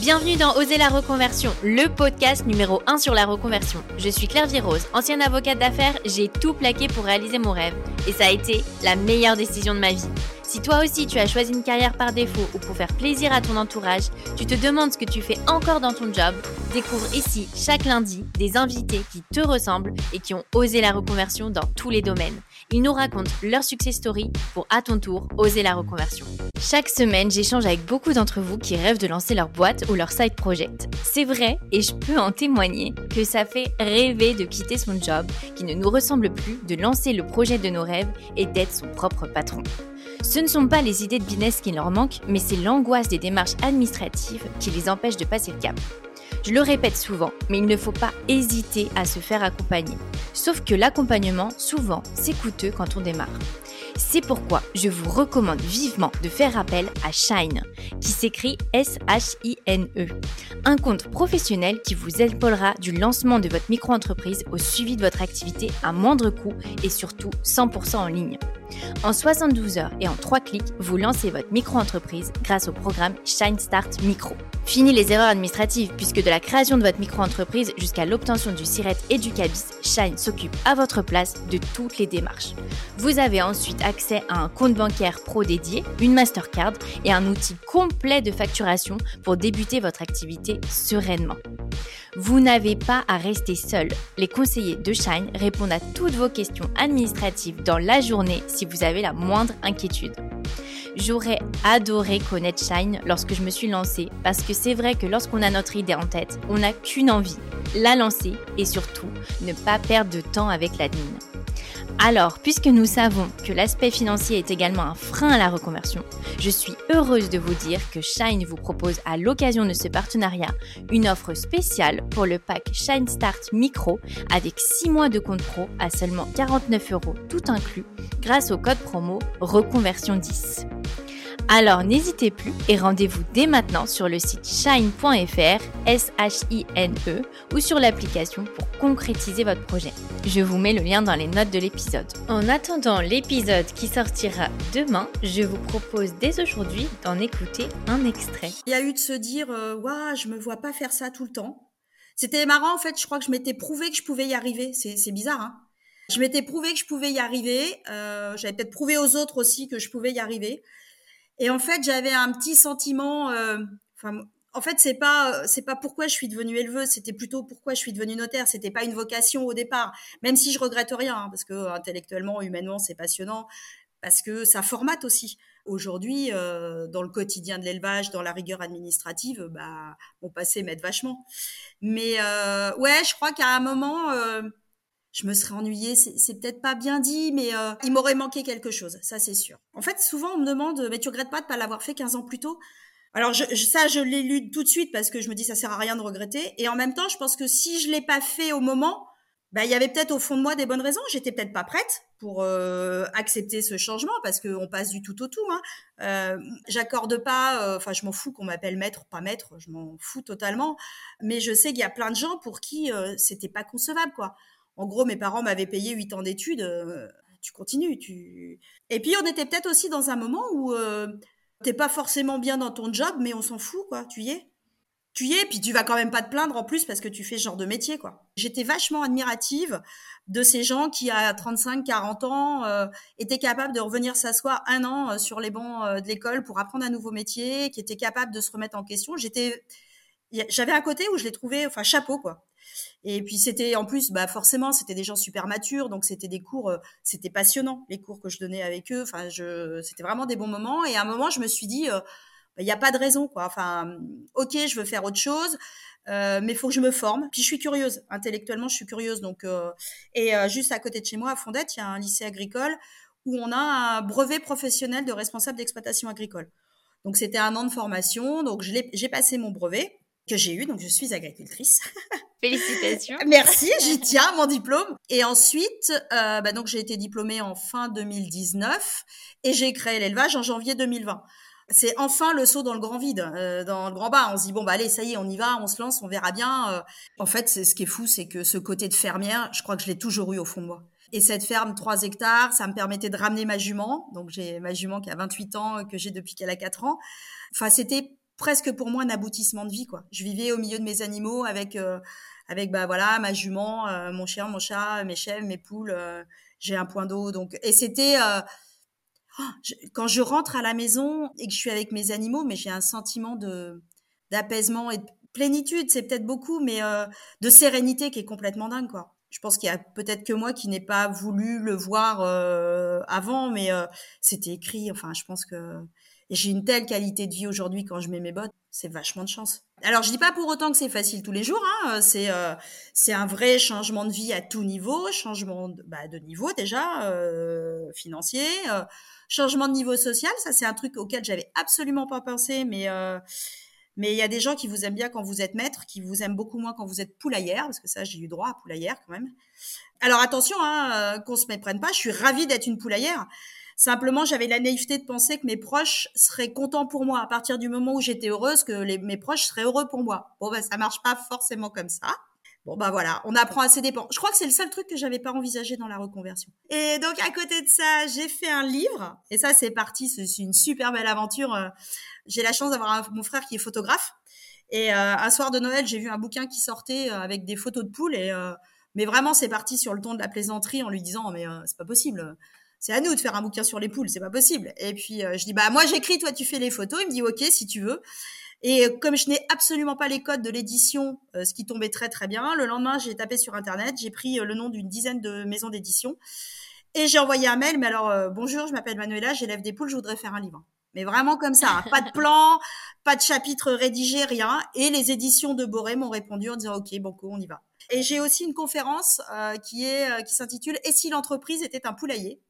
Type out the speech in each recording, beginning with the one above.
Bienvenue dans Oser la reconversion, le podcast numéro 1 sur la reconversion. Je suis Claire Virose, ancienne avocate d'affaires, j'ai tout plaqué pour réaliser mon rêve et ça a été la meilleure décision de ma vie. Si toi aussi tu as choisi une carrière par défaut ou pour faire plaisir à ton entourage, tu te demandes ce que tu fais encore dans ton job, découvre ici chaque lundi des invités qui te ressemblent et qui ont osé la reconversion dans tous les domaines. Ils nous racontent leur success story pour à ton tour oser la reconversion. Chaque semaine, j'échange avec beaucoup d'entre vous qui rêvent de lancer leur boîte ou leur side project. C'est vrai et je peux en témoigner que ça fait rêver de quitter son job qui ne nous ressemble plus, de lancer le projet de nos rêves et d'être son propre patron. Ce ne sont pas les idées de business qui leur manquent, mais c'est l'angoisse des démarches administratives qui les empêchent de passer le cap. Je le répète souvent, mais il ne faut pas hésiter à se faire accompagner. Sauf que l'accompagnement, souvent, c'est coûteux quand on démarre. C'est pourquoi je vous recommande vivement de faire appel à Shine, qui s'écrit S-H-I-N-E. Un compte professionnel qui vous épaulera du lancement de votre micro-entreprise au suivi de votre activité à moindre coût et surtout 100% en ligne. En 72 heures et en 3 clics, vous lancez votre micro-entreprise grâce au programme Shine Start Micro. Fini les erreurs administratives puisque de la création de votre micro-entreprise jusqu'à l'obtention du SIRET et du CABIS, Shine s'occupe à votre place de toutes les démarches. Vous avez ensuite accès à un compte bancaire pro dédié, une Mastercard et un outil complet de facturation pour débuter votre activité sereinement. Vous n'avez pas à rester seul. Les conseillers de Shine répondent à toutes vos questions administratives dans la journée si vous avez la moindre inquiétude. J'aurais adoré connaître Shine lorsque je me suis lancée parce que c'est vrai que lorsqu'on a notre idée en tête, on n'a qu'une envie, la lancer et surtout ne pas perdre de temps avec l'admin. Alors, puisque nous savons que l'aspect financier est également un frein à la reconversion, je suis heureuse de vous dire que Shine vous propose à l'occasion de ce partenariat une offre spéciale pour le pack Shine Start Micro avec 6 mois de compte pro à seulement 49 euros tout inclus grâce au code promo Reconversion 10. Alors n'hésitez plus et rendez-vous dès maintenant sur le site shine.fr, S-H-I-N-E, ou sur l'application pour concrétiser votre projet. Je vous mets le lien dans les notes de l'épisode. En attendant l'épisode qui sortira demain, je vous propose dès aujourd'hui d'en écouter un extrait. Il y a eu de se dire, euh, waouh, je me vois pas faire ça tout le temps. C'était marrant en fait, je crois que je m'étais prouvé que je pouvais y arriver. C'est bizarre, hein je m'étais prouvé que je pouvais y arriver. Euh, J'avais peut-être prouvé aux autres aussi que je pouvais y arriver. Et en fait, j'avais un petit sentiment. Euh, enfin, en fait, c'est pas c'est pas pourquoi je suis devenue éleveuse, c'était plutôt pourquoi je suis devenue notaire. C'était pas une vocation au départ, même si je regrette rien, hein, parce que intellectuellement, humainement, c'est passionnant, parce que ça formate aussi. Aujourd'hui, euh, dans le quotidien de l'élevage, dans la rigueur administrative, bah, mon passé m'aide vachement. Mais euh, ouais, je crois qu'à un moment, euh, je me serais ennuyée, c'est peut-être pas bien dit, mais euh, il m'aurait manqué quelque chose, ça c'est sûr. En fait, souvent on me demande, mais tu regrettes pas de pas l'avoir fait 15 ans plus tôt? Alors je, ça, je lu tout de suite parce que je me dis ça sert à rien de regretter. Et en même temps, je pense que si je l'ai pas fait au moment, bah, il y avait peut-être au fond de moi des bonnes raisons. J'étais peut-être pas prête pour euh, accepter ce changement parce qu'on passe du tout au tout. Hein. Euh, J'accorde pas, enfin je m'en fous qu'on m'appelle maître, pas maître, je m'en fous totalement. Mais je sais qu'il y a plein de gens pour qui c'était pas concevable quoi en gros, mes parents m'avaient payé huit ans d'études. Euh, tu continues. Tu... Et puis, on était peut-être aussi dans un moment où euh, t'es pas forcément bien dans ton job, mais on s'en fout, quoi. Tu y es. Tu y es, puis tu vas quand même pas te plaindre en plus parce que tu fais ce genre de métier, quoi. J'étais vachement admirative de ces gens qui, à 35, 40 ans, euh, étaient capables de revenir s'asseoir un an sur les bancs de l'école pour apprendre un nouveau métier, qui étaient capables de se remettre en question. J'étais, j'avais un côté où je les trouvais, enfin, chapeau, quoi. Et puis c'était en plus, bah forcément, c'était des gens super matures, donc c'était des cours, euh, c'était passionnant les cours que je donnais avec eux. Enfin, je, c'était vraiment des bons moments. Et à un moment, je me suis dit, euh, bah, il n'y a pas de raison, quoi. Enfin, ok, je veux faire autre chose, euh, mais faut que je me forme. Puis je suis curieuse, intellectuellement, je suis curieuse. Donc, euh, et juste à côté de chez moi, à Fondette, il y a un lycée agricole où on a un brevet professionnel de responsable d'exploitation agricole. Donc c'était un an de formation. Donc j'ai passé mon brevet que j'ai eu, donc je suis agricultrice. Félicitations. Merci, j'y tiens mon diplôme. Et ensuite, euh, bah donc j'ai été diplômée en fin 2019 et j'ai créé l'élevage en janvier 2020. C'est enfin le saut dans le grand vide, euh, dans le grand bas. On se dit bon bah allez, ça y est, on y va, on se lance, on verra bien. Euh. En fait, ce qui est fou, c'est que ce côté de fermière, je crois que je l'ai toujours eu au fond de moi. Et cette ferme, 3 hectares, ça me permettait de ramener ma jument. Donc j'ai ma jument qui a 28 ans, que j'ai depuis qu'elle a 4 ans. Enfin, c'était presque pour moi un aboutissement de vie quoi. Je vivais au milieu de mes animaux avec euh, avec bah voilà ma jument, euh, mon chien, mon chat, mes chèvres, mes poules. Euh, j'ai un point d'eau donc et c'était oh, quand je rentre à la maison et que je suis avec mes animaux, mais j'ai un sentiment de d'apaisement et de plénitude. C'est peut-être beaucoup, mais de sérénité qui est complètement dingue quoi. Je pense qu'il y a peut-être que moi qui n'ai pas voulu le voir avant, mais c'était écrit. Enfin, je pense que j'ai une telle qualité de vie aujourd'hui quand je mets mes bottes, c'est vachement de chance. Alors je dis pas pour autant que c'est facile tous les jours, hein, c'est euh, c'est un vrai changement de vie à tout niveau, changement de, bah, de niveau déjà euh, financier, euh, changement de niveau social, ça c'est un truc auquel j'avais absolument pas pensé, mais euh, mais il y a des gens qui vous aiment bien quand vous êtes maître, qui vous aiment beaucoup moins quand vous êtes poulaillère, parce que ça j'ai eu droit à poulaillère quand même. Alors attention, hein, qu'on se méprenne pas, je suis ravie d'être une poulaillère. Simplement, j'avais la naïveté de penser que mes proches seraient contents pour moi à partir du moment où j'étais heureuse, que mes proches seraient heureux pour moi. Bon, ben, ça marche pas forcément comme ça. Bon, bah voilà, on apprend à ses dépens. Je crois que c'est le seul truc que j'avais pas envisagé dans la reconversion. Et donc, à côté de ça, j'ai fait un livre. Et ça, c'est parti. C'est une super belle aventure. Euh, j'ai la chance d'avoir mon frère qui est photographe. Et euh, un soir de Noël, j'ai vu un bouquin qui sortait euh, avec des photos de poules. Et, mais vraiment, c'est parti sur le ton de la plaisanterie en lui disant, mais c'est pas possible c'est à nous de faire un bouquin sur les poules, c'est pas possible. Et puis euh, je dis bah moi j'écris, toi tu fais les photos. Il me dit ok si tu veux. Et euh, comme je n'ai absolument pas les codes de l'édition, euh, ce qui tombait très très bien, le lendemain j'ai tapé sur internet, j'ai pris le nom d'une dizaine de maisons d'édition et j'ai envoyé un mail. Mais alors bonjour, je m'appelle Manuela, j'élève des poules, je voudrais faire un livre. Mais vraiment comme ça, hein. pas de plan, pas de chapitre rédigé, rien. Et les éditions de Boré m'ont répondu en disant ok banco, on y va. Et j'ai aussi une conférence euh, qui est euh, qui s'intitule Et si l'entreprise était un poulailler?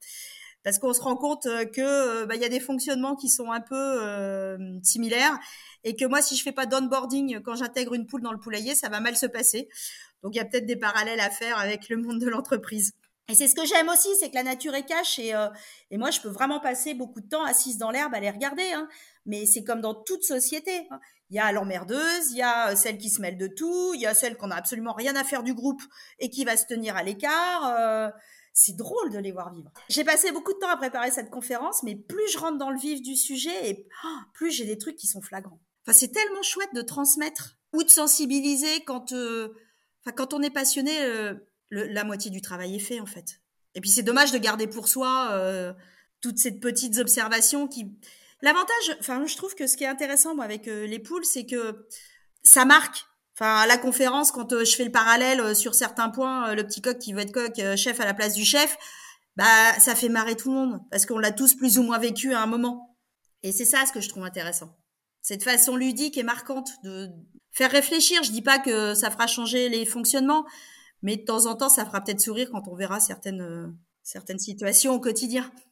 Parce qu'on se rend compte euh, que bah, il y a des fonctionnements qui sont un peu similaires et que moi si je fais pas d'onboarding quand j'intègre une poule dans le poulailler, ça va mal se passer. Donc il y a peut-être des parallèles à faire avec le monde de l'entreprise. Et c'est ce que j'aime aussi, c'est que la nature est cache et, et moi je peux vraiment passer beaucoup de temps assise dans l'herbe à les regarder. Hein. Mais c'est comme dans toute société. Hein. Il y a l'emmerdeuse, il y a celle qui se mêle de tout, il y a celle qu'on a absolument rien à faire du groupe et qui va se tenir à l'écart. Euh, c'est drôle de les voir vivre. J'ai passé beaucoup de temps à préparer cette conférence, mais plus je rentre dans le vif du sujet et oh, plus j'ai des trucs qui sont flagrants. Enfin, c'est tellement chouette de transmettre ou de sensibiliser quand, euh, enfin, quand on est passionné. Euh, la moitié du travail est fait en fait. Et puis c'est dommage de garder pour soi toutes ces petites observations qui L'avantage, enfin, je trouve que ce qui est intéressant moi avec euh, les poules, c'est que ça marque. Enfin, à la conférence, quand euh, je fais le parallèle euh, sur certains points, le petit coq qui veut être coq, chef à la place du chef, bah, ça fait marrer tout le monde parce qu'on l'a tous plus ou moins vécu à un moment. Et c'est ça ce que je trouve intéressant. Cette façon ludique et marquante de faire réfléchir. Je dis pas que ça fera changer les fonctionnements, mais de temps en temps, ça fera peut-être sourire quand on verra certaines certaines situations au quotidien.